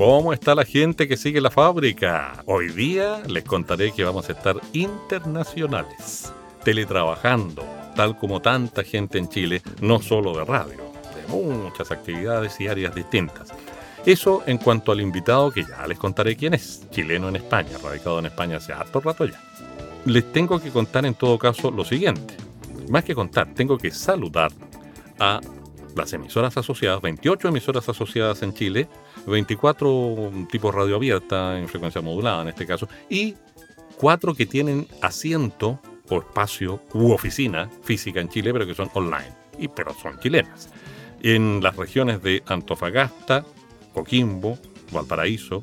¿Cómo está la gente que sigue la fábrica? Hoy día les contaré que vamos a estar internacionales, teletrabajando, tal como tanta gente en Chile, no solo de radio, de muchas actividades y áreas distintas. Eso en cuanto al invitado que ya les contaré quién es, chileno en España, radicado en España hace harto rato ya. Les tengo que contar en todo caso lo siguiente. Más que contar, tengo que saludar a las emisoras asociadas, 28 emisoras asociadas en Chile, 24 tipos radio abierta en frecuencia modulada en este caso, y cuatro que tienen asiento o espacio u oficina física en Chile, pero que son online, y, pero son chilenas. En las regiones de Antofagasta, Coquimbo, Valparaíso,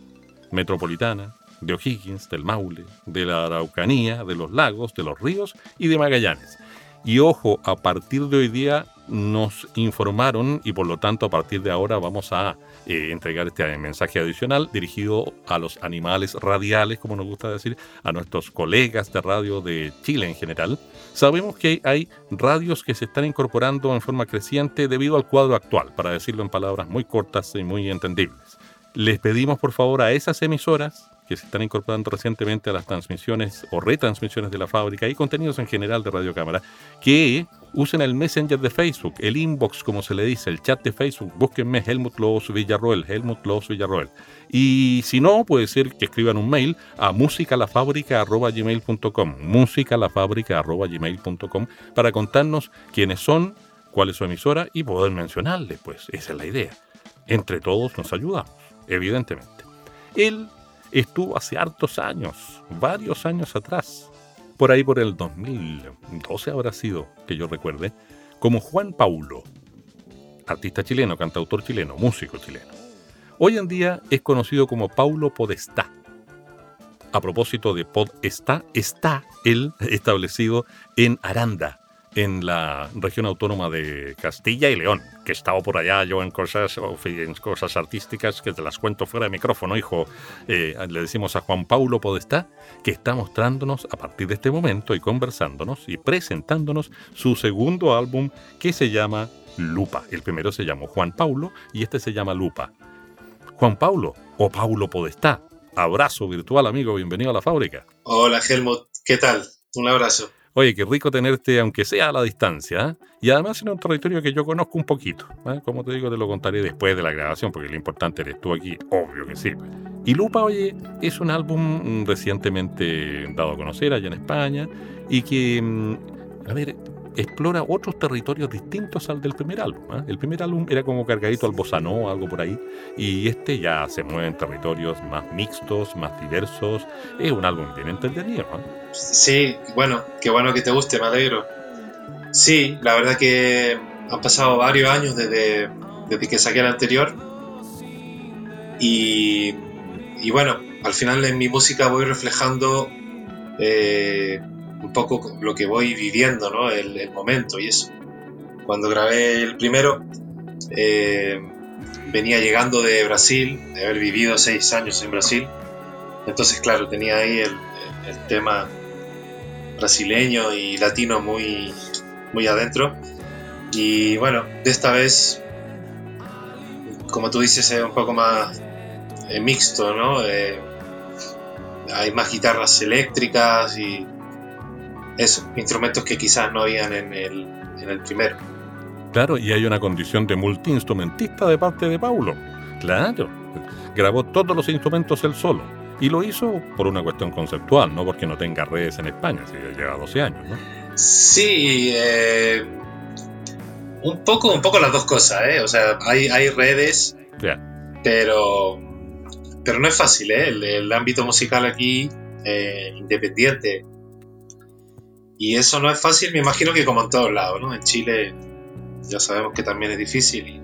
Metropolitana, de O'Higgins, del Maule, de la Araucanía, de los lagos, de los ríos y de Magallanes. Y ojo, a partir de hoy día nos informaron y por lo tanto a partir de ahora vamos a eh, entregar este mensaje adicional dirigido a los animales radiales, como nos gusta decir, a nuestros colegas de radio de Chile en general. Sabemos que hay radios que se están incorporando en forma creciente debido al cuadro actual, para decirlo en palabras muy cortas y muy entendibles. Les pedimos por favor a esas emisoras que se están incorporando recientemente a las transmisiones o retransmisiones de la fábrica y contenidos en general de Radio Cámara, que usen el Messenger de Facebook, el inbox, como se le dice, el chat de Facebook. Búsquenme Helmut Loos Villarroel, Helmut Loos Villarroel. Y si no, puede ser que escriban un mail a musicalafábrica.gmail.com, musicalafábrica.gmail.com, para contarnos quiénes son, cuál es su emisora y poder mencionarle, pues esa es la idea. Entre todos nos ayudamos, evidentemente. El estuvo hace hartos años, varios años atrás, por ahí por el 2012 habrá sido, que yo recuerde, como Juan Paulo, artista chileno, cantautor chileno, músico chileno. Hoy en día es conocido como Paulo Podestá. A propósito de Podestá, está él establecido en Aranda, en la región autónoma de Castilla y León, que estaba por allá yo en cosas, en cosas artísticas que te las cuento fuera de micrófono, hijo. Eh, le decimos a Juan Paulo Podestá que está mostrándonos a partir de este momento y conversándonos y presentándonos su segundo álbum que se llama Lupa. El primero se llamó Juan Paulo y este se llama Lupa. Juan Paulo o Paulo Podestá, abrazo virtual amigo, bienvenido a la fábrica. Hola Helmut, ¿qué tal? Un abrazo. Oye, qué rico tenerte, aunque sea a la distancia, ¿eh? y además en un territorio que yo conozco un poquito. ¿eh? Como te digo, te lo contaré después de la grabación, porque lo importante eres tú aquí, obvio que sí. Y Lupa, oye, es un álbum recientemente dado a conocer allá en España y que, mm, a ver, explora otros territorios distintos al del primer álbum. ¿eh? El primer álbum era como cargadito al bossa algo por ahí, y este ya se mueve en territorios más mixtos, más diversos. Es un álbum bien entretenido. ¿eh? Sí, bueno, qué bueno que te guste, me alegro. Sí, la verdad que han pasado varios años desde, desde que saqué el anterior. Y, y bueno, al final en mi música voy reflejando eh, un poco lo que voy viviendo, ¿no? El, momento y eso. Cuando grabé el primero, eh, venía llegando de Brasil, de haber vivido seis años en Brasil. Entonces, claro, tenía ahí el, tema brasileño y latino muy, muy adentro. Y bueno, de esta vez, como tú dices, es un poco más eh, mixto, ¿no? Eh, hay más guitarras eléctricas y eso, instrumentos que quizás no habían en el, en el primero. Claro, y hay una condición de multiinstrumentista de parte de Paulo. Claro, grabó todos los instrumentos él solo. Y lo hizo por una cuestión conceptual, no porque no tenga redes en España, si ya lleva 12 años, ¿no? Sí, eh, un poco, un poco las dos cosas, ¿eh? O sea, hay, hay redes, pero, pero no es fácil, ¿eh? El, ámbito musical aquí, eh, independiente, y eso no es fácil, me imagino que como en todos lados, ¿no? En Chile ya sabemos que también es difícil.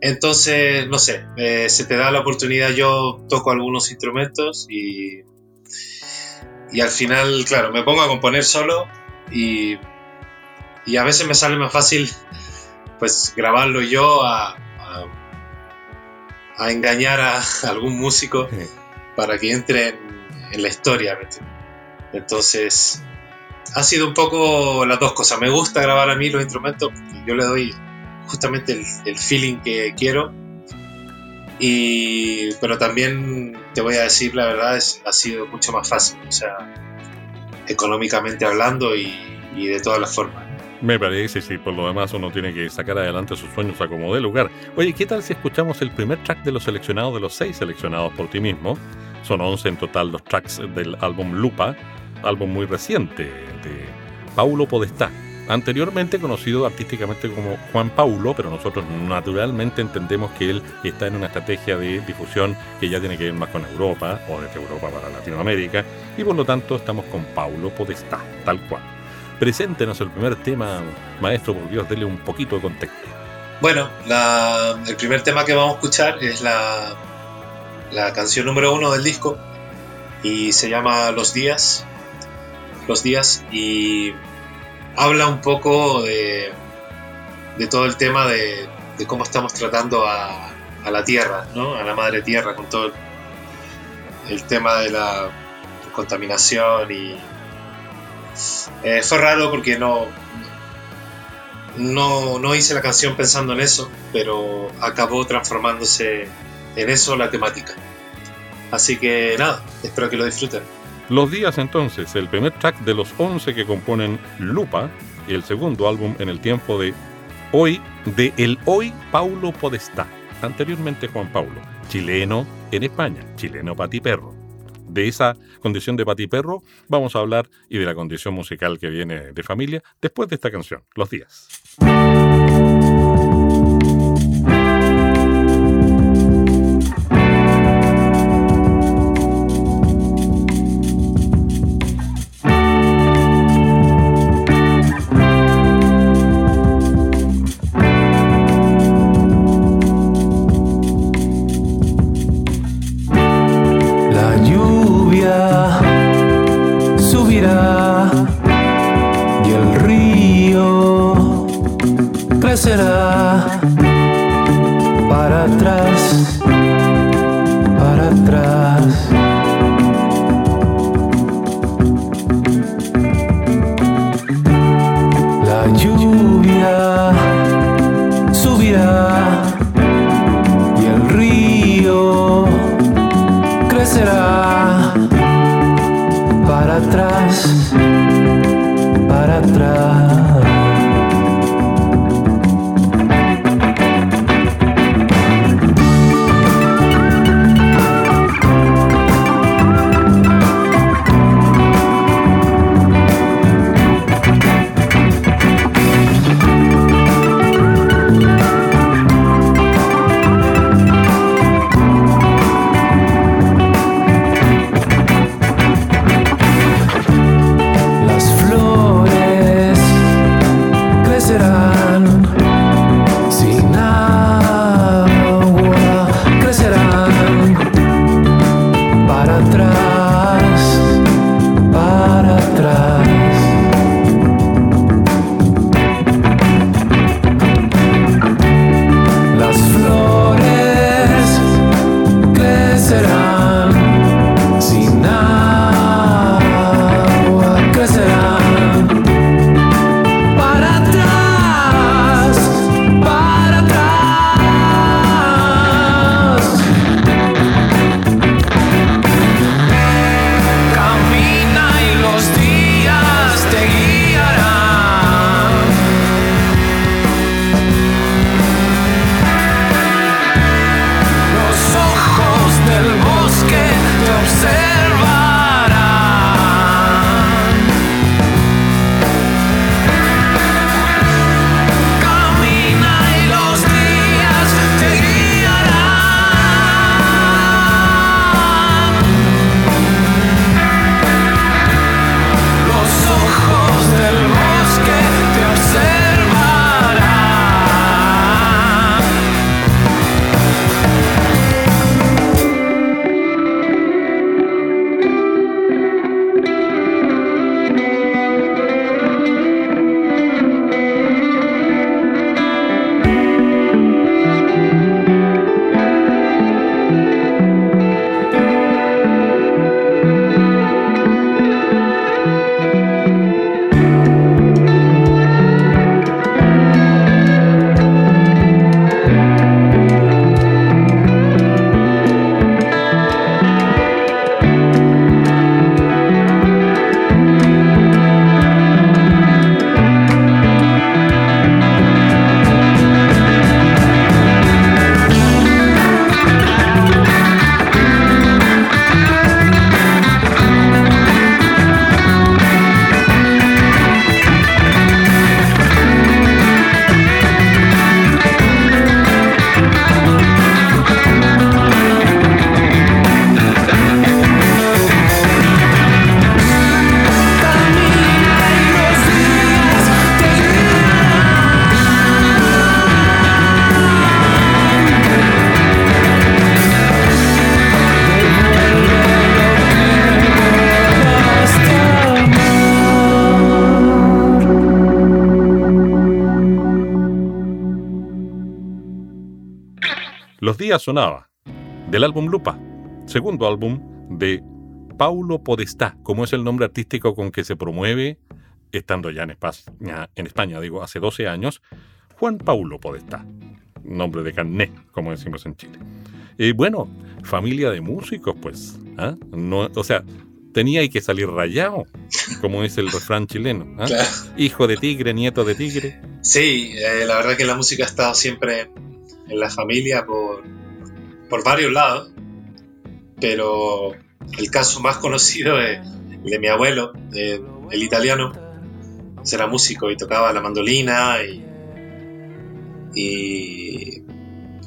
entonces, no sé, eh, se te da la oportunidad, yo toco algunos instrumentos y, y al final, claro, me pongo a componer solo y, y a veces me sale más fácil pues grabarlo yo a, a, engañar a algún músico para que entre en, la historia. Entonces, ha sido un poco las dos cosas. Me gusta grabar a mí los instrumentos, yo le doy justamente el, feeling que quiero. Y, pero también te voy a decir la verdad, es, ha sido mucho más fácil, o sea, económicamente hablando y, y de todas las formas. Me parece, sí, por lo demás uno tiene que sacar adelante sus sueños a como de lugar. Oye, ¿qué tal si escuchamos el primer track de los seleccionados, de los seis seleccionados por ti mismo? Son 11 en total los tracks del álbum Lupa, álbum muy reciente de Paulo Podestá, anteriormente conocido artísticamente como Juan Paulo, pero nosotros naturalmente entendemos que él está en una estrategia de difusión que ya tiene que ver más con Europa o desde Europa para Latinoamérica, y por lo tanto estamos con Paulo Podestá, tal cual. Preséntenos el primer tema, maestro, por Dios, dele un poquito de contexto. Bueno, el primer tema que vamos a escuchar es la, la canción número uno del disco y se llama Los Días. Los Días y habla un poco de, todo el tema de, cómo estamos tratando a, la tierra, ¿no? a la madre tierra, con todo el, el tema de la contaminación y, eh, fue raro porque no, no, no hice la canción pensando en eso, pero acabó transformándose en eso la temática. Así que nada, espero que lo disfruten. Los días entonces, el primer track de los 11 que componen Lupa el segundo álbum en el tiempo de Hoy, de El Hoy Paulo Podestá, anteriormente Juan Paulo, chileno en España, chileno patiperro de esa condición de patiperro vamos a hablar y de la condición musical que viene de familia después de esta canción, Los días. Sonaba, del álbum Lupa, segundo álbum de Paulo Podestá, como es el nombre artístico con que se promueve, estando ya en España, en España digo, hace 12 años, Juan Paulo Podestá, nombre de carné, como decimos en Chile. Y bueno, familia de músicos, pues. ¿ah? No, o sea, tenía que salir rayado, como dice el refrán chileno. ¿ah? Hijo de tigre, nieto de tigre. Sí, eh, la verdad que la música ha estado siempre en la familia por, por varios lados, pero el caso más conocido es el de mi abuelo, el italiano. Era músico y tocaba la mandolina y, y,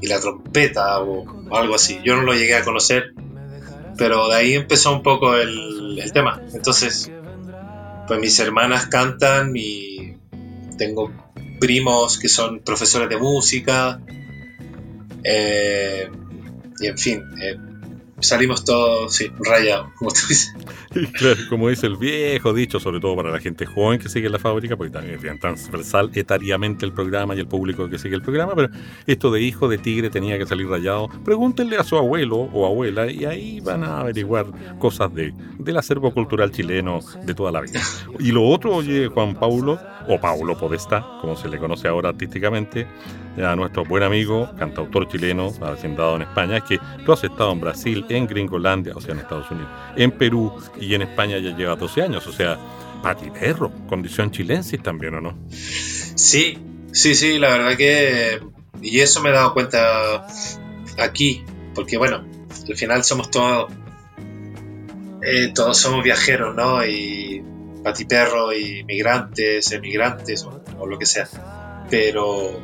la trompeta o algo así. Yo no lo llegué a conocer, pero de ahí empezó un poco el, el tema. Entonces, pues mis hermanas cantan y tengo primos que son profesores de música. Eh, y en fin, eh, salimos todos, sí, rayados, como tú dices. Claro, como dice el viejo dicho, sobre todo para la gente joven que sigue la fábrica, porque también es transversal etariamente el programa y el público que sigue el programa, pero esto de hijo de tigre tenía que salir rayado. Pregúntenle a su abuelo o abuela y ahí van a averiguar cosas de, del acervo cultural chileno de toda la vida. Y lo otro, oye, Juan Paulo, o Paulo Podesta, como se le conoce ahora artísticamente, a nuestro buen amigo, cantautor chileno, hacendado en España, es que tú has estado en Brasil, en Gringolandia, o sea, en Estados Unidos, en Perú y en España ya lleva 12 años, o sea, pati perro, condición chilensis también, ¿o no? Sí, sí, sí, la verdad que... Y eso me he dado cuenta aquí, porque bueno, al final somos todos... Eh, todos somos viajeros, ¿no? Y patiperro y migrantes, emigrantes o, lo que sea. Pero,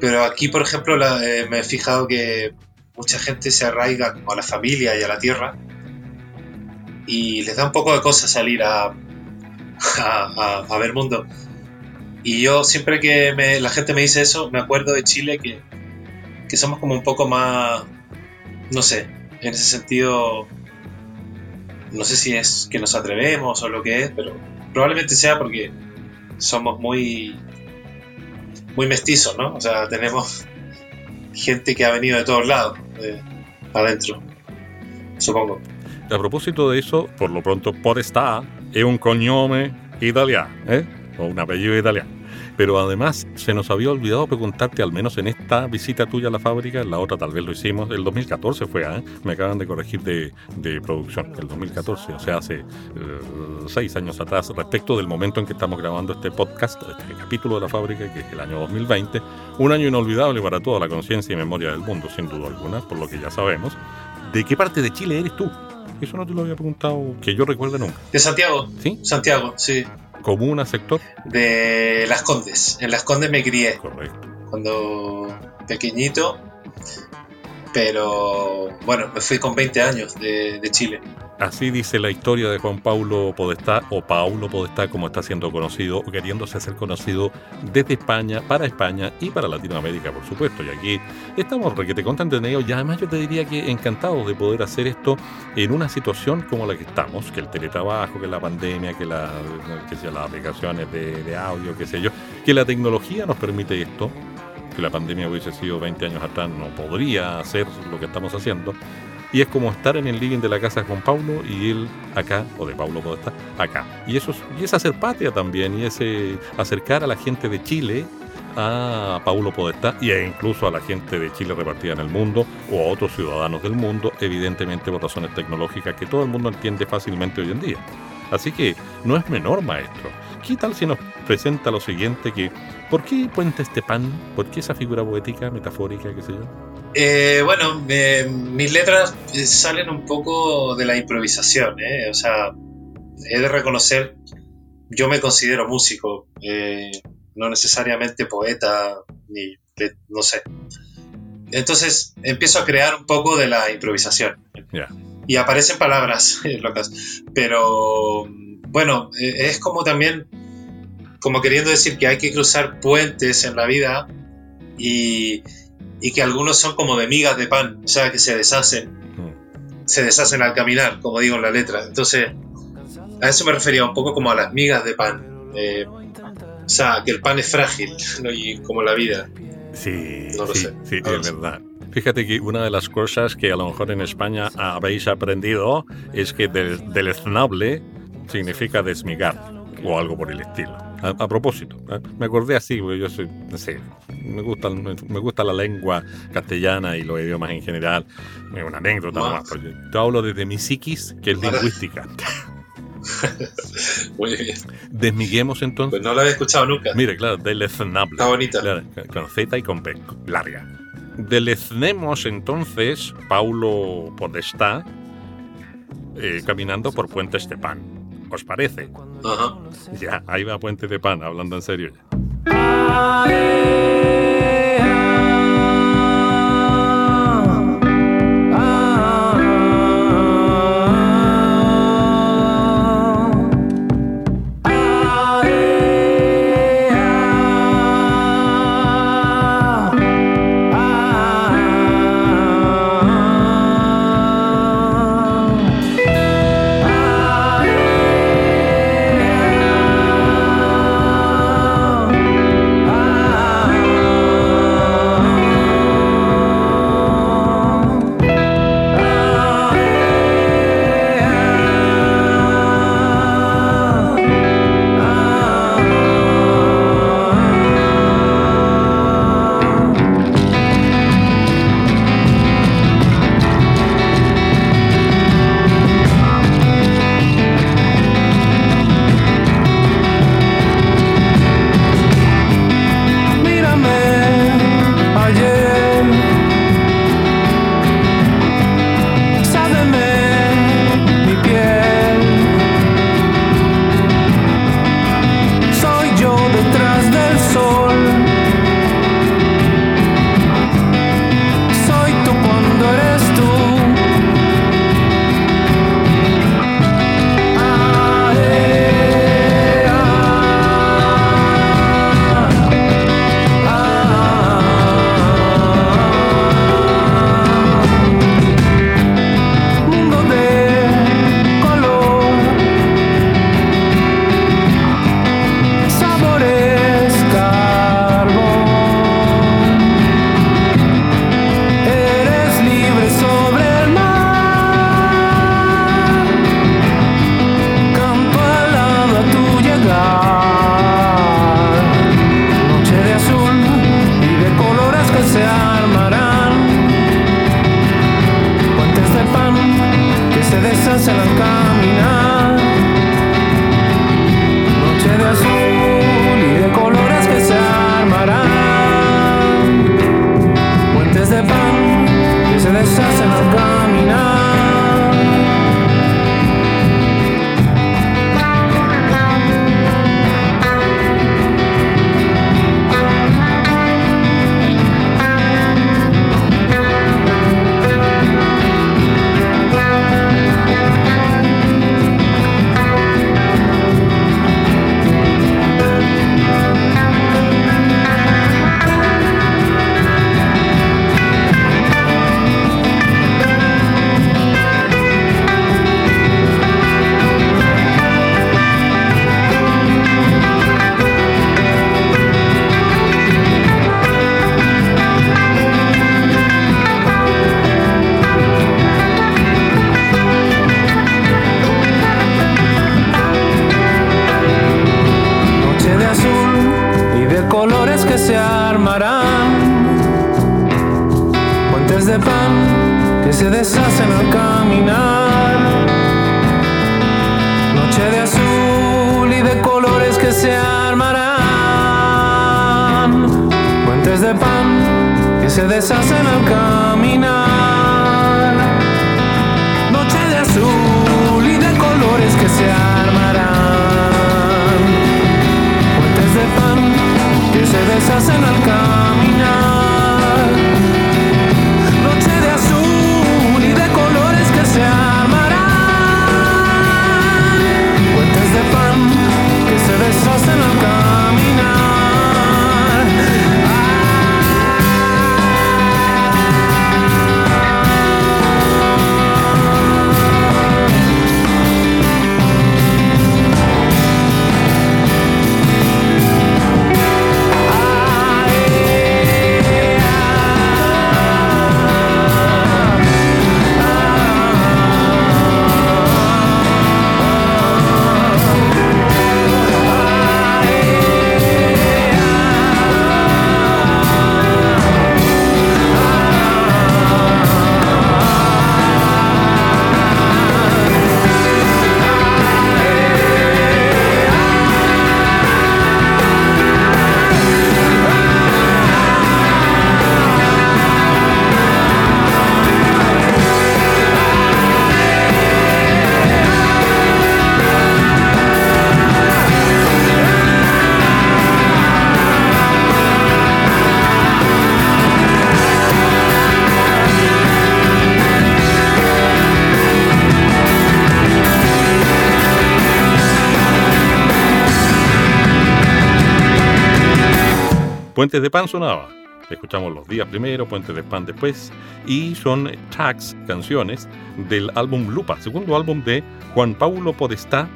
pero aquí, por ejemplo, eh, me he fijado que mucha gente se arraiga como a la familia y a la tierra y les da un poco de cosa salir a, a, ver mundo. Y yo siempre que me, la gente me dice eso, me acuerdo de Chile que, que somos como un poco más, no sé, en ese sentido no sé si es que nos atrevemos o lo que es, pero probablemente sea porque somos muy, muy mestizos, ¿no? O sea, tenemos gente que ha venido de todos lados, adentro, supongo. A propósito de eso, por lo pronto, por esta es un cognome italiano, ¿eh? O un apellido italiano. Pero además se nos había olvidado preguntarte, al menos en esta visita tuya a la fábrica, la otra tal vez lo hicimos, el 2014 fue, ¿eh? me acaban de corregir de, de, producción, el 2014, o sea, hace eh, seis años atrás, respecto del momento en que estamos grabando este podcast, este capítulo de la fábrica, que es el año 2020, un año inolvidable para toda la conciencia y memoria del mundo, sin duda alguna, por lo que ya sabemos. ¿De qué parte de Chile eres tú? Eso no te lo había preguntado, que yo recuerde nunca. De Santiago. ¿Sí? Santiago, sí. ¿Comuna, sector? De Las Condes. En Las Condes me crié. Correcto. Cuando pequeñito. Pero bueno, me fui con 20 años de, Chile. Así dice la historia de Juan Paulo Podestá, o Paulo Podestá, como está siendo conocido, queriéndose hacer conocido desde España, para España y para Latinoamérica, por supuesto. Y aquí estamos requete ello. y además yo te diría que encantados de poder hacer esto en una situación como la que estamos, que el teletrabajo, que la pandemia, que, la, que sea, las aplicaciones de, de audio, qué sé yo, que la tecnología nos permite esto, que la pandemia hubiese sido 20 años atrás, no podría hacer lo que estamos haciendo y es como estar en el living de la casa con Paulo y él acá, o de Paulo puede estar acá. Y eso es, y es hacer patria también, y es eh, acercar a la gente de Chile a Paulo Podestá e incluso a la gente de Chile repartida en el mundo o a otros ciudadanos del mundo, evidentemente por razones tecnológicas que todo el mundo entiende fácilmente hoy en día. Así que no es menor, maestro. ¿Qué tal si nos presenta lo siguiente que ¿por qué Puente Estepán? ¿Por qué esa figura poética, metafórica, qué sé yo? Eh, bueno, mis letras eh, salen un poco de la improvisación, ¿eh? o sea, he de reconocer, yo me considero músico, eh, no necesariamente poeta, ni no sé. Entonces empiezo a crear un poco de la improvisación. Y aparecen palabras locas, pero bueno, es como también, como queriendo decir que hay que cruzar puentes en la vida y y que algunos son como de migas de pan, o sea, que se deshacen, mm. se deshacen al caminar, como digo en la letra. Entonces, a eso me refería un poco como a las migas de pan. Eh, o sea, que el pan es frágil, ¿no? y como la vida. Sí, sí, sí, es verdad. Fíjate que una de las cosas que a lo mejor en España habéis aprendido es que del, deleznable significa desmigar o algo por el estilo. A, propósito, ¿eh? me acordé así, porque yo soy, no sé, me gusta, me, gusta la lengua castellana y los idiomas en general. Es una anécdota más. Yo hablo desde mi psiquis, que es lingüística. Muy bien. Desmiguemos entonces. Pues no lo había escuchado nunca. Mire, claro, deleznable. Está bonita. con Z y con P, larga. Deleznemos entonces Paulo Podestá eh, caminando por Puente Estepán. ¿Os parece? Ajá. Ya, ahí va Puente de Pan, hablando en serio ya. colores que se armarán, puentes de pan que se deshacen al caminar, noche de azul y de colores que se armarán, puentes de pan que se deshacen al caminar, noche de azul. besas en el caminar. Puentes de Pan sonaba. Escuchamos los días primero, Puentes de Pan después. Y son tracks, canciones del álbum Lupa, segundo álbum de Juan Paulo Podestá,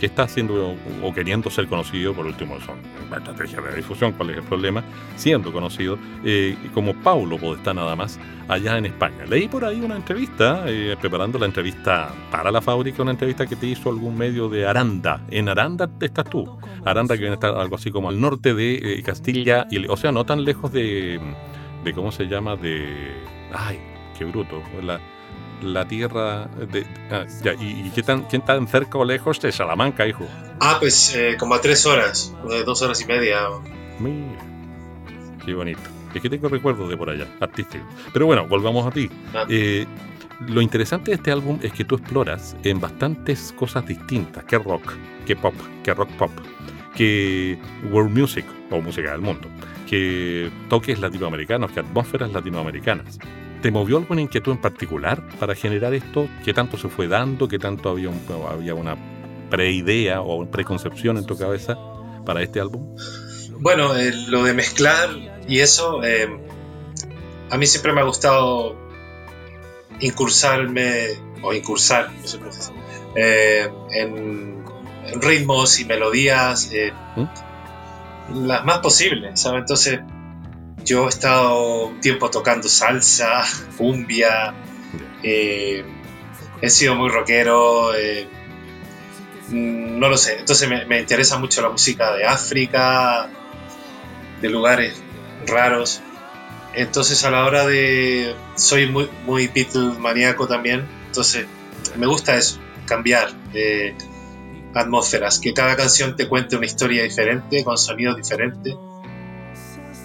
que está haciendo o queriendo ser conocido, por último, son estrategia de difusión, cuál es el problema, siendo conocido eh, como Paulo Podestá nada más, allá en España. Leí por ahí una entrevista, eh, preparando la entrevista para la fábrica, una entrevista que te hizo algún medio de Aranda. En Aranda estás tú. Aranda que viene a estar algo así como al norte de eh, Castilla, y, o sea, no tan lejos de, de, ¿cómo se llama? De... Ay, qué bruto. La, la tierra de... Ah, ¿Y, qué tan, quién tan cerca o lejos de Salamanca, hijo? Ah, pues eh, como a tres horas, dos horas y media. Mira, qué bonito. Es que tengo recuerdos de por allá, artístico. Pero bueno, volvamos a ti. Ah. Eh, lo interesante de este álbum es que tú exploras en bastantes cosas distintas, que rock, que pop, que rock pop, que world music o música del mundo, que toques latinoamericanos, que atmósferas latinoamericanas. ¿Te movió alguna inquietud en particular para generar esto? ¿Qué tanto se fue dando? ¿Qué tanto había, había una preidea o preconcepción en tu cabeza para este álbum? Bueno, eh, lo de mezclar y eso, eh, a mí siempre me ha gustado incursarme, o incursar, no sé cómo se dice, en, ritmos y melodías ¿Mm? las más posibles, ¿sabes? Entonces yo he estado un tiempo tocando salsa, cumbia, eh, he sido muy rockero, eh, no lo sé, entonces me, interesa mucho la música de África, de lugares raros, entonces a la hora de... soy muy, muy Beatle maníaco también, entonces me gusta eso, cambiar de atmósferas, que cada canción te cuente una historia diferente, con sonidos diferentes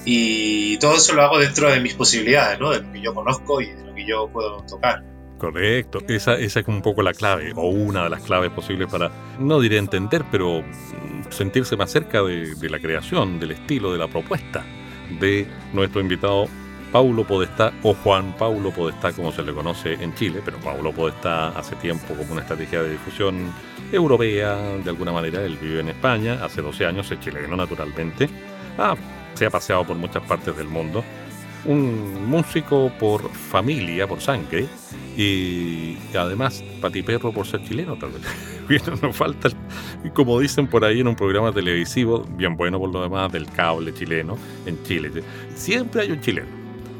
y todo eso lo hago dentro de mis posibilidades, ¿no? De lo que yo conozco y de lo que yo puedo tocar. Correcto, esa, esa es un poco la clave, o una de las claves posibles para, no diré entender, pero sentirse más cerca de, la creación, del estilo, de la propuesta de nuestro invitado Paulo Podestá, o Juan Paulo Podestá, como se le conoce en Chile, pero Paulo Podestá hace tiempo como una estrategia de difusión europea, de alguna manera, él vive en España, hace 12 años, es chileno naturalmente. Ah, se ha paseado por muchas partes del mundo. Un músico por familia, por sangre, y además patiperro por ser chileno, tal vez. nos falta, como dicen por ahí en un programa televisivo, bien bueno por lo demás, del cable chileno en Chile. Siempre hay un chileno.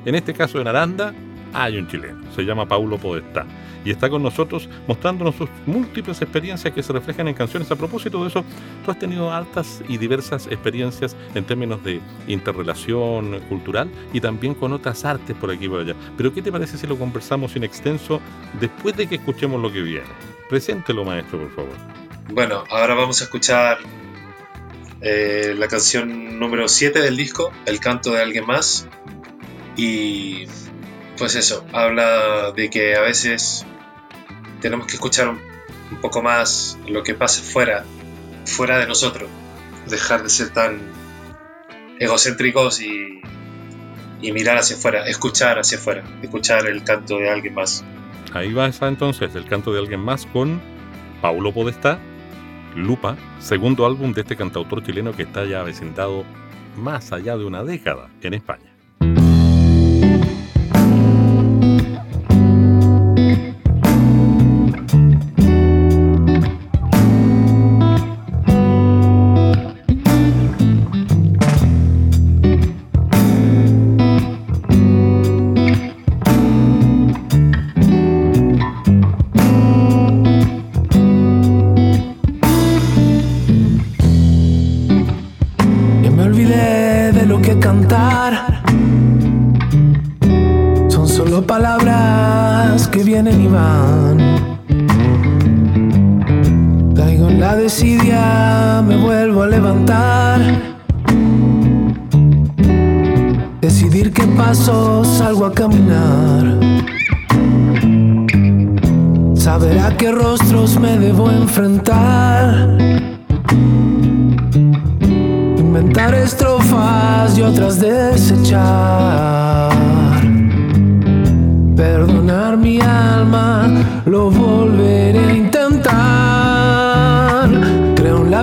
En este caso en Aranda hay un chileno, se llama Paulo Podestá y está con nosotros mostrándonos sus múltiples experiencias que se reflejan en canciones. A propósito de eso, tú has tenido altas y diversas experiencias en términos de interrelación cultural y también con otras artes por aquí y por allá. Pero ¿qué te parece si lo conversamos en extenso después de que escuchemos lo que viene? Preséntelo, maestro, por favor. Bueno, ahora vamos a escuchar eh, la canción número 7 del disco, El canto de alguien más. Y pues eso, habla de que a veces tenemos que escuchar un, poco más lo que pasa fuera, fuera de nosotros, dejar de ser tan egocéntricos y, mirar hacia afuera, escuchar hacia afuera, escuchar el canto de alguien más. Ahí va esa entonces, el canto de alguien más con Paulo Podestá, Lupa, segundo álbum de este cantautor chileno que está ya avecindado más allá de una década en España.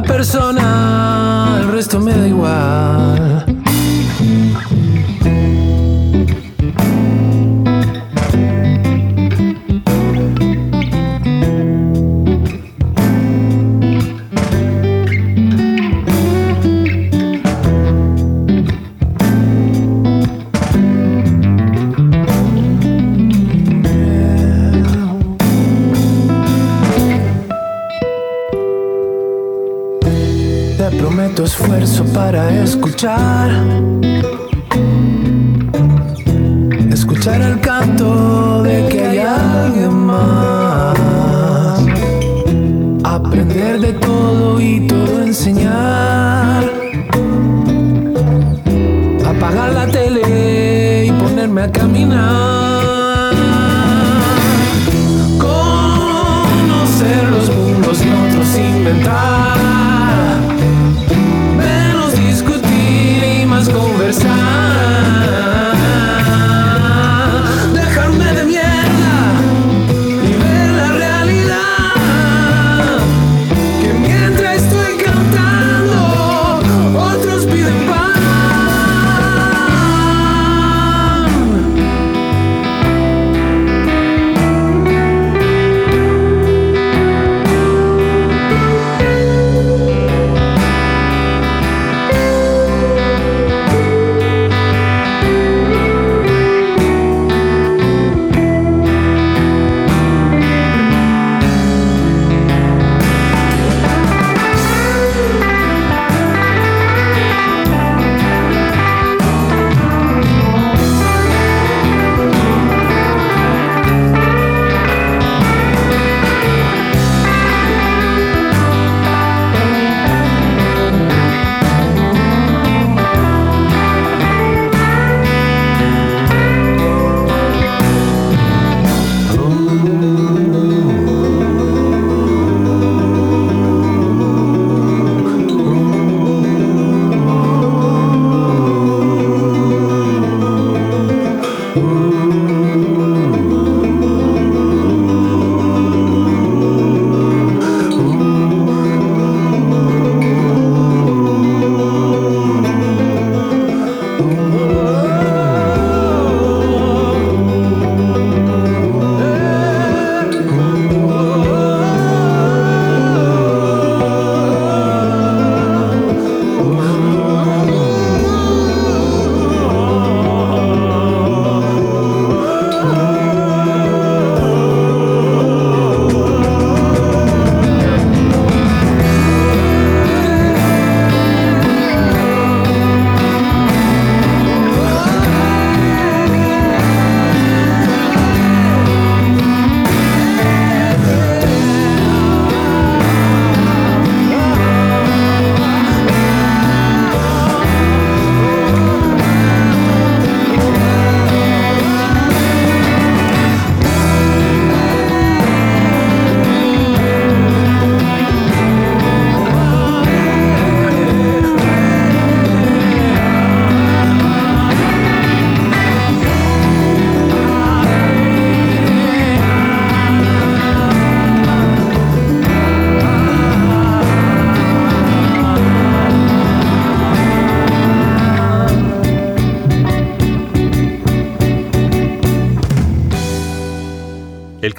Persona, el resto me da igual.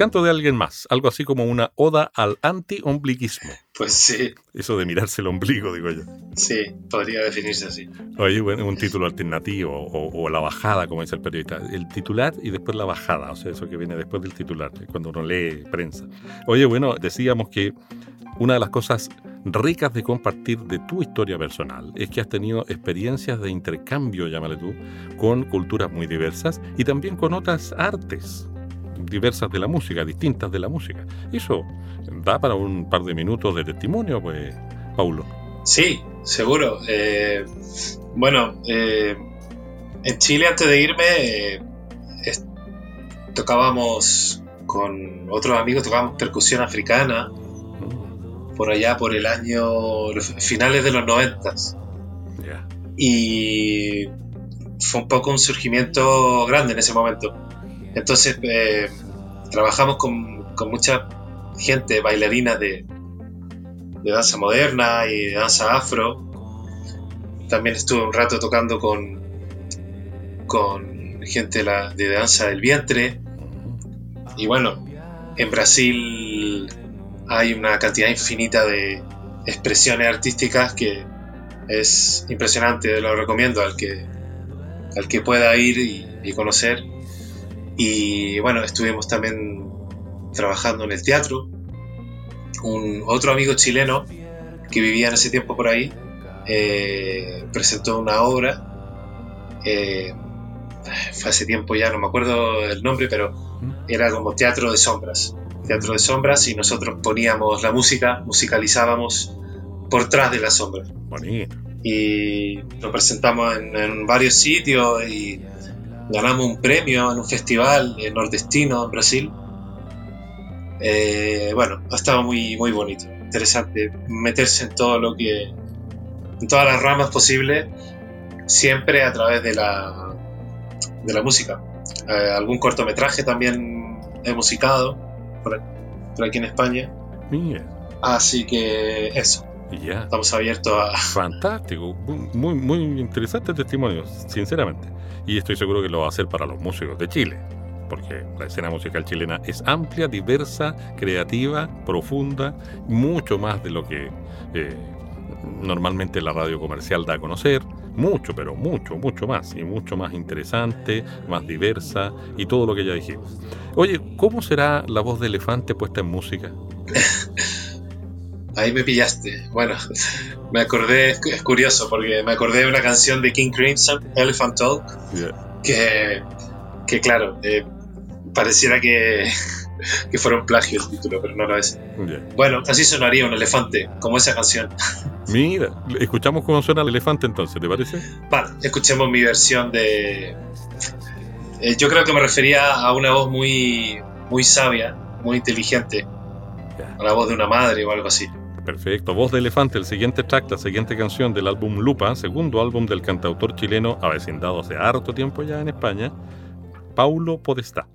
Canto de alguien más, algo así como una oda al anti-ombliguismo. Pues sí, Eso de mirarse el ombligo, digo yo. sí, podría definirse así. Oye, bueno, un título alternativo o, o la bajada, como dice el periodista. El titular y después la bajada, o sea, eso que viene después del titular, cuando uno lee prensa. Oye, bueno, decíamos que una de las cosas ricas de compartir de tu historia personal es que has tenido experiencias de intercambio, llámale tú, con culturas muy diversas y también con otras artes diversas de la música, distintas de la música. Eso da para un par de minutos de testimonio, pues, Paulo. Sí, seguro. Eh, bueno, eh, en Chile antes de irme eh, es- tocábamos con otros amigos, tocábamos percusión africana por allá por el año finales de los noventas. Ya. y fue un poco un surgimiento grande en ese momento. Entonces eh, trabajamos con, mucha gente, bailarinas de, danza moderna y de danza afro. También estuve un rato tocando con, gente de, danza del vientre. Y bueno, en Brasil hay una cantidad infinita de expresiones artísticas que es impresionante, lo recomiendo al que, al que pueda ir y conocer. Y bueno, estuvimos también trabajando en el teatro. Un, otro amigo chileno que vivía en ese tiempo por ahí eh, presentó una obra. eh, fue hace tiempo ya, no me acuerdo el nombre, pero era como teatro de sombras. Teatro de sombras y nosotros poníamos la música, musicalizábamos por tras de las sombras. Bonito. Y lo presentamos en, en varios sitios y ganamos un premio en un festival en nordestino en Brasil. Eh, bueno, ha estado muy, muy bonito, interesante meterse en todo lo que, en todas las ramas posibles, siempre a través de la, de la música. Eh, algún cortometraje también he musicado por, por aquí en España, Mira, así que eso, ya. estamos abiertos a, Fantástico, muy, muy interesante testimonio, sinceramente. Y estoy seguro que lo va a hacer para los músicos de Chile, porque la escena musical chilena es amplia, diversa, creativa, profunda, mucho más de lo que eh, normalmente la radio comercial da a conocer. Mucho, pero mucho, mucho más. Y mucho más interesante, más diversa y todo lo que ya dijimos. Oye, ¿cómo será la voz de elefante puesta en música? Ahí me pillaste. Bueno, me acordé, es curioso porque me acordé de una canción de King Crimson, Elephant Talk, que, que claro, eh, pareciera que, que fuera un plagio el título, pero no lo es. Bueno, así sonaría un elefante, como esa canción. Mira, escuchamos cómo suena el elefante entonces, ¿te parece? Vale, escuchemos mi versión de... eh, yo creo que me refería a una voz muy, muy sabia, muy inteligente, a la voz de una madre o algo así. Perfecto. Voz de Elefante, el siguiente track, la siguiente canción del álbum Lupa, segundo álbum del cantautor chileno avecindado hace harto tiempo ya en España, Paulo Podestá.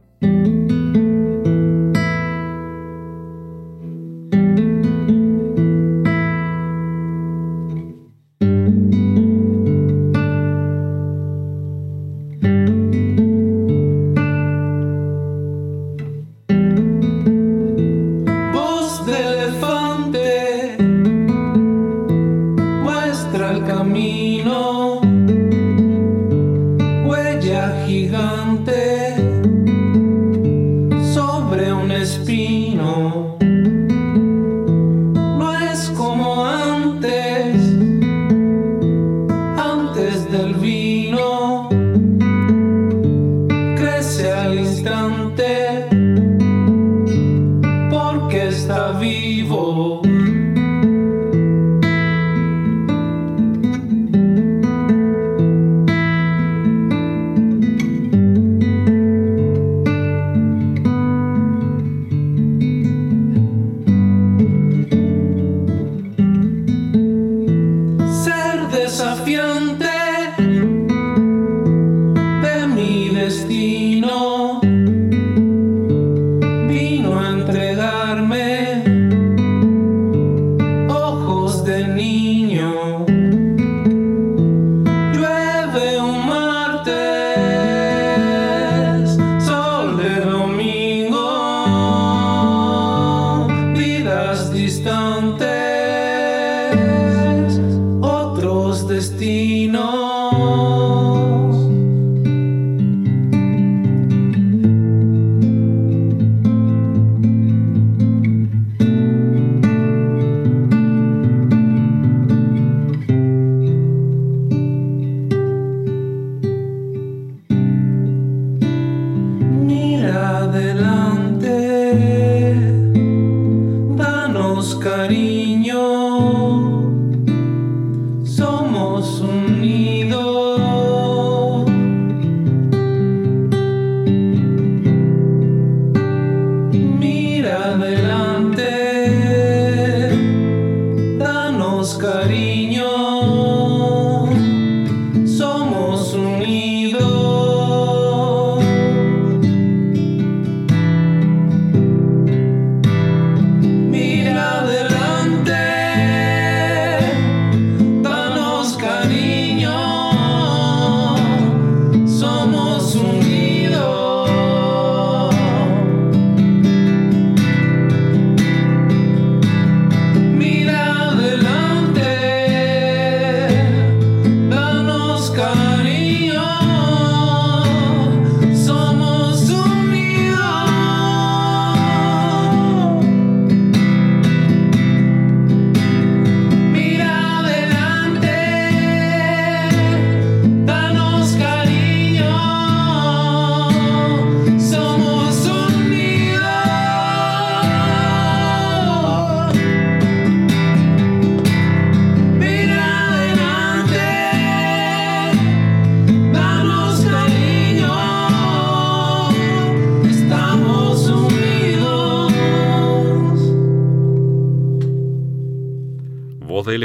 lonely.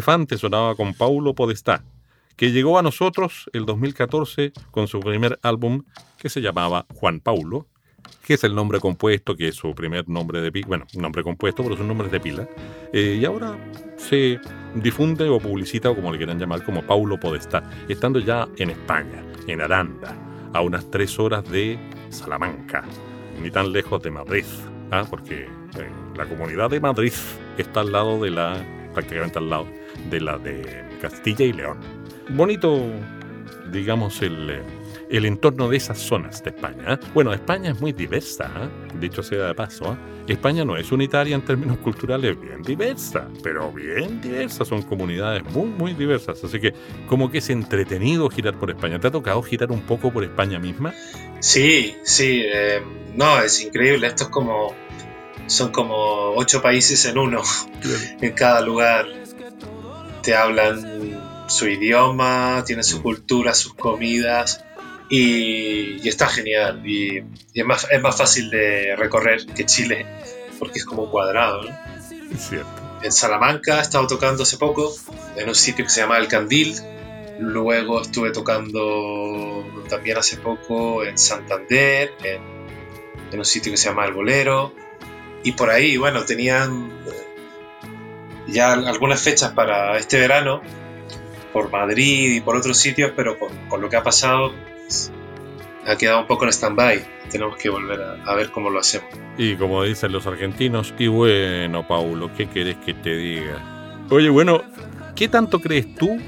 Elefante sonaba con Paulo Podestá, que llegó a nosotros el 2014 con su primer álbum que se llamaba Juan Paulo, que es el nombre compuesto, que es su primer nombre de pila, bueno, nombre compuesto, pero son nombres de pila, eh, y ahora se difunde o publicita, o como le quieran llamar, como Paulo Podestá, estando ya en España, en Aranda, a unas tres horas de Salamanca, ni tan lejos de Madrid, ¿ah? porque eh, la comunidad de Madrid está al lado de la, prácticamente al lado de la de Castilla y León. Bonito, digamos, el, eh, el entorno de esas zonas de España. ¿eh? Bueno, España es muy diversa, ¿eh? dicho sea de paso. ¿eh? España no es unitaria en términos culturales, bien diversa, pero bien diversa. Son comunidades muy, muy diversas. Así que como que es entretenido girar por España. ¿Te ha tocado girar un poco por España misma? Sí, sí. eh, no, es increíble. Esto es como... Son como ocho países en uno. En cada lugar te hablan su idioma, tienen su cultura, sus comidas. Y, y está genial. Y, y es, más, es más fácil de recorrer que Chile, porque es como cuadrado. ¿no? Es cierto. En Salamanca he estado tocando hace poco, en un sitio que se llama El Candil. Luego estuve tocando también hace poco en Santander, en, en un sitio que se llama El Bolero. Y por ahí, bueno, tenían ya algunas fechas para este verano, por Madrid y por otros sitios, pero con, con lo que ha pasado, pues, ha quedado un poco en stand-by. Tenemos que volver a, a ver cómo lo hacemos. Y como dicen los argentinos, y bueno, Paulo, ¿qué querés que te diga? Oye, bueno, ¿qué tanto crees tú,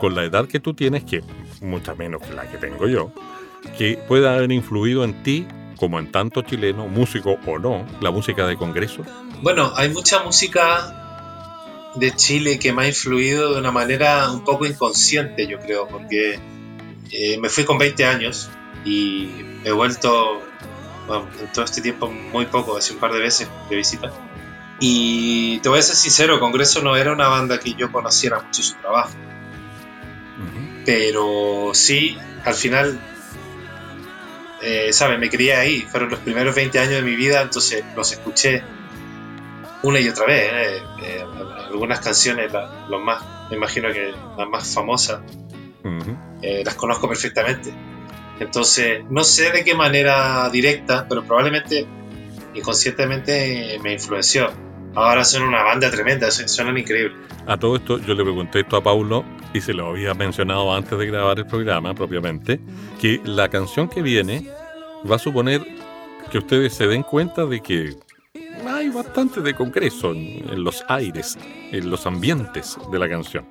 con la edad que tú tienes, que mucha menos que la que tengo yo, que pueda haber influido en ti, como en tanto chileno, músico o no, la música de congreso? Bueno, hay mucha música de Chile que me ha influido de una manera un poco inconsciente, yo creo, porque eh, me fui con 20 años y he vuelto bueno, en todo este tiempo muy poco, hace un par de veces de visita. Y te voy a ser sincero, Congreso no era una banda que yo conociera mucho su trabajo, pero sí, al final, eh, ¿sabes? Me crié ahí, fueron los primeros 20 años de mi vida, entonces los escuché una y otra vez. eh, eh, algunas canciones, la- los más, me imagino que las más famosas, eh, las conozco perfectamente. Entonces, no sé de qué manera directa, pero probablemente inconscientemente me influenció. Ahora son una banda tremenda, su- suenan increíbles. A todo esto, yo le pregunté esto a Paulo y se lo había mencionado antes de grabar el programa propiamente, que la canción que viene va a suponer que ustedes se den cuenta de que hay bastante de congreso en, en los aires, en los ambientes de la canción.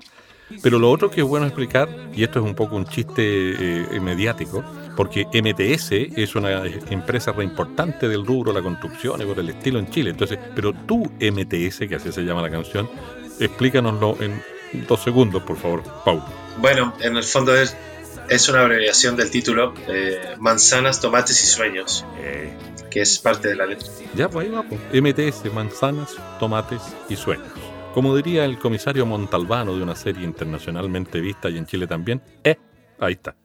Pero lo otro que es bueno explicar, y esto es un poco un chiste eh, mediático, porque MTS es una empresa re importante del rubro la construcción y por el estilo en Chile. Entonces, pero tú MTS, que así se llama la canción, explícanoslo en dos segundos, por favor, Paulo. Bueno, en el fondo es, es una abreviación del título, eh, Manzanas, Tomates y Sueños, Eh, que es parte de la letra. ya, pues ahí va, pues. MTS, manzanas, tomates y sueños. Como diría el comisario Montalbano de una serie internacionalmente vista y en Chile también, eh, ahí está.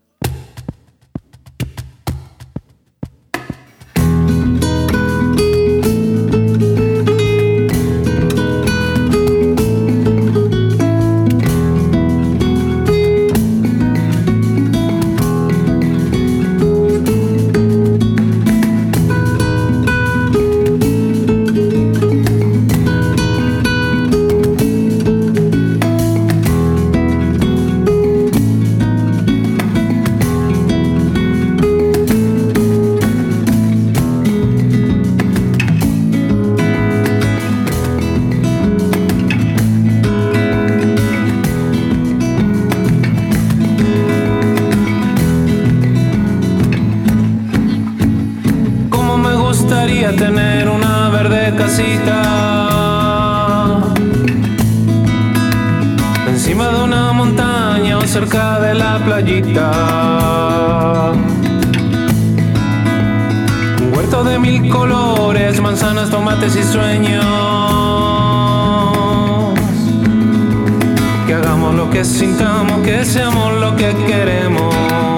Tomates y sueños. Que hagamos lo que sintamos, que seamos lo que queremos.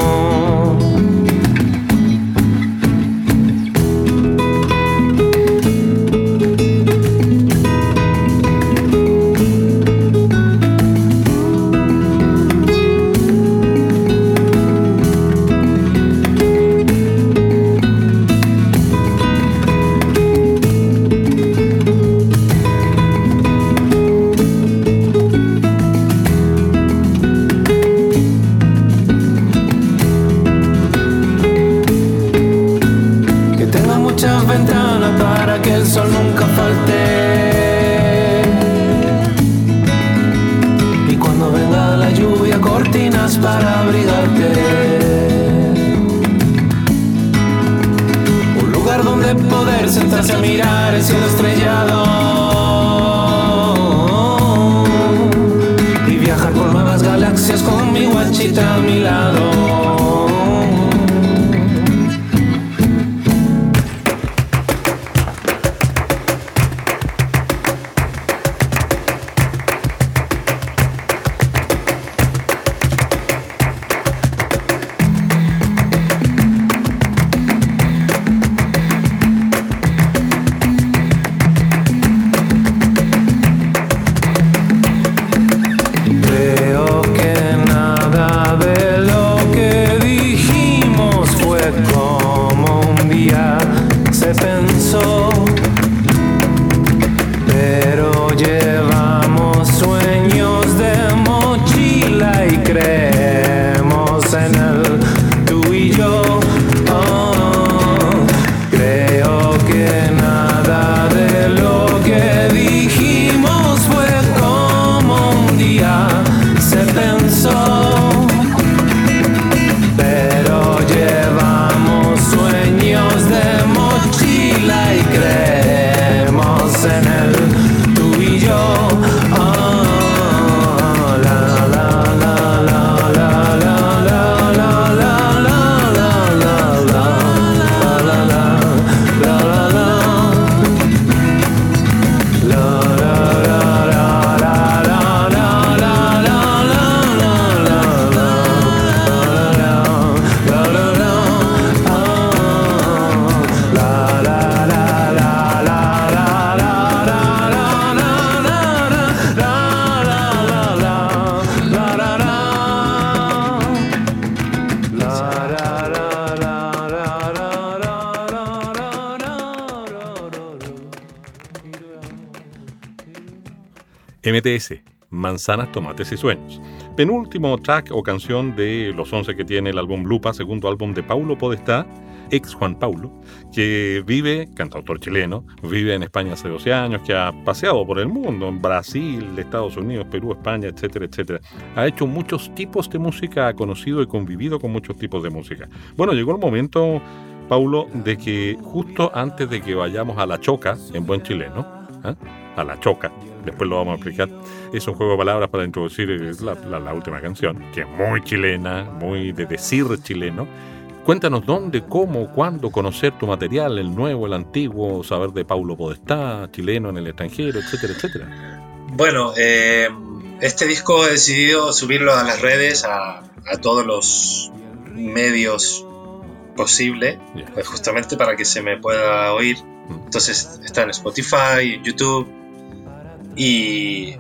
MTS, Manzanas, Tomates y Sueños. Penúltimo track o canción de los 11 que tiene el álbum Lupa, segundo álbum de Paulo Podestá, ex Juan Paulo, que vive, cantautor chileno, vive en España hace 12 años, que ha paseado por el mundo, en Brasil, Estados Unidos, Perú, España, etcétera, etcétera. Ha hecho muchos tipos de música, ha conocido y convivido con muchos tipos de música. Bueno, llegó el momento, Paulo, de que justo antes de que vayamos a la choca, en buen chileno, ¿ah? a la choca, después lo vamos a explicar. Es un juego de palabras para introducir eh, la, última canción, que es muy chilena, muy de decir chileno. Cuéntanos dónde, cómo, cuándo conocer tu material, el nuevo, el antiguo, saber de Paulo Podestá, chileno en el extranjero, etcétera, etcétera. Bueno, eh, este disco he decidido subirlo a las redes, a, todos los medios posible, pues justamente para que se me pueda oír. Mm. Entonces está en Spotify, YouTube, y,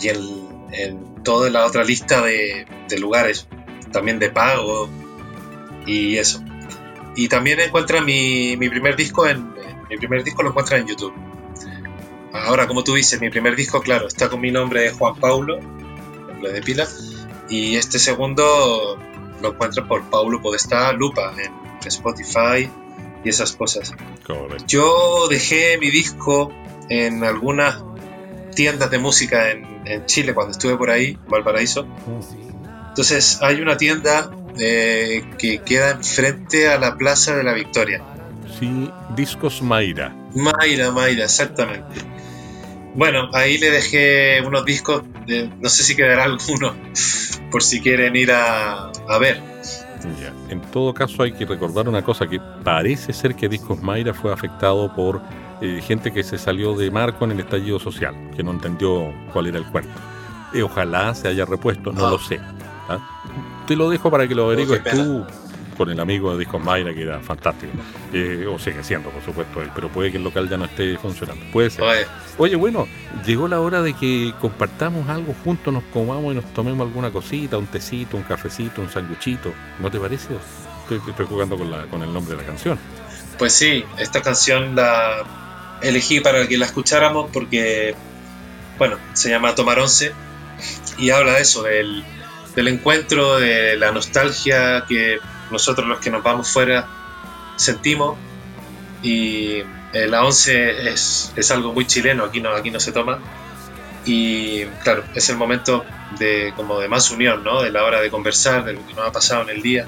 y en, toda la otra lista de, lugares, también de pago y eso. Y también encuentra mi, mi primer disco en mi primer disco lo encuentra en YouTube. Ahora, como tú dices, mi primer disco, claro, está con mi nombre Juan Paulo, nombre de pila, y este segundo lo encuentra por Paulo Podestá Lupa en Spotify y esas cosas. Yo dejé mi disco en algunas tiendas de música en, Chile cuando estuve por ahí, Valparaíso. Entonces hay una tienda eh, que queda enfrente a la Plaza de la Victoria. Sí, Discos Mayra. Mayra, Mayra, exactamente. Bueno, ahí le dejé unos discos, no sé si quedará alguno, por si quieren ir a, a ver. En todo caso hay que recordar una cosa, que parece ser que Discos Mayra fue afectado por eh, gente que se salió de marco en el estallido social, que no entendió cuál era el cuento. Eh, ojalá se haya repuesto, no lo sé. ¿ah? Te lo dejo para que lo averigües tú con el amigo de Discos Mayra, que era fantástico. Eh, o sigue siendo, por supuesto, pero puede que el local ya no esté funcionando. Puede ser. Oye. bueno, llegó la hora de que compartamos algo juntos, nos comamos y nos tomemos alguna cosita, un tecito, un cafecito, un sanguchito. ¿No te parece? Estoy, estoy jugando con, la, con el nombre de la canción. Pues sí, esta canción la elegí para que la escucháramos porque, bueno, se llama Tomar Once y habla de eso, del, del encuentro, de la nostalgia que nosotros los que nos vamos fuera sentimos y eh, la once es, es, algo muy chileno, aquí no, aquí no se toma y claro, es el momento de, como de más unión, ¿no? De la hora de conversar, de lo que nos ha pasado en el día.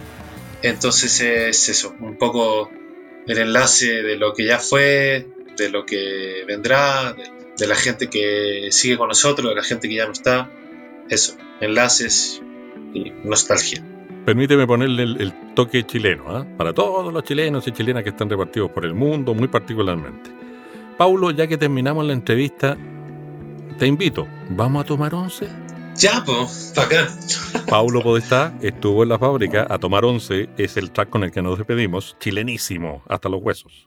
Entonces es eso, un poco el enlace de lo que ya fue, de lo que vendrá, de, de la gente que sigue con nosotros, de la gente que ya no está. Eso, enlaces y nostalgia. Permíteme ponerle el, el toque chileno, ¿ah? para todos los chilenos y chilenas que están repartidos por el mundo, muy particularmente. Paulo, ya que terminamos la entrevista, te invito, ¿vamos a tomar once? Ya, pues, acá. Paulo Podestá estuvo en la fábrica a tomar once, es el track con el que nos despedimos, chilenísimo, hasta los huesos.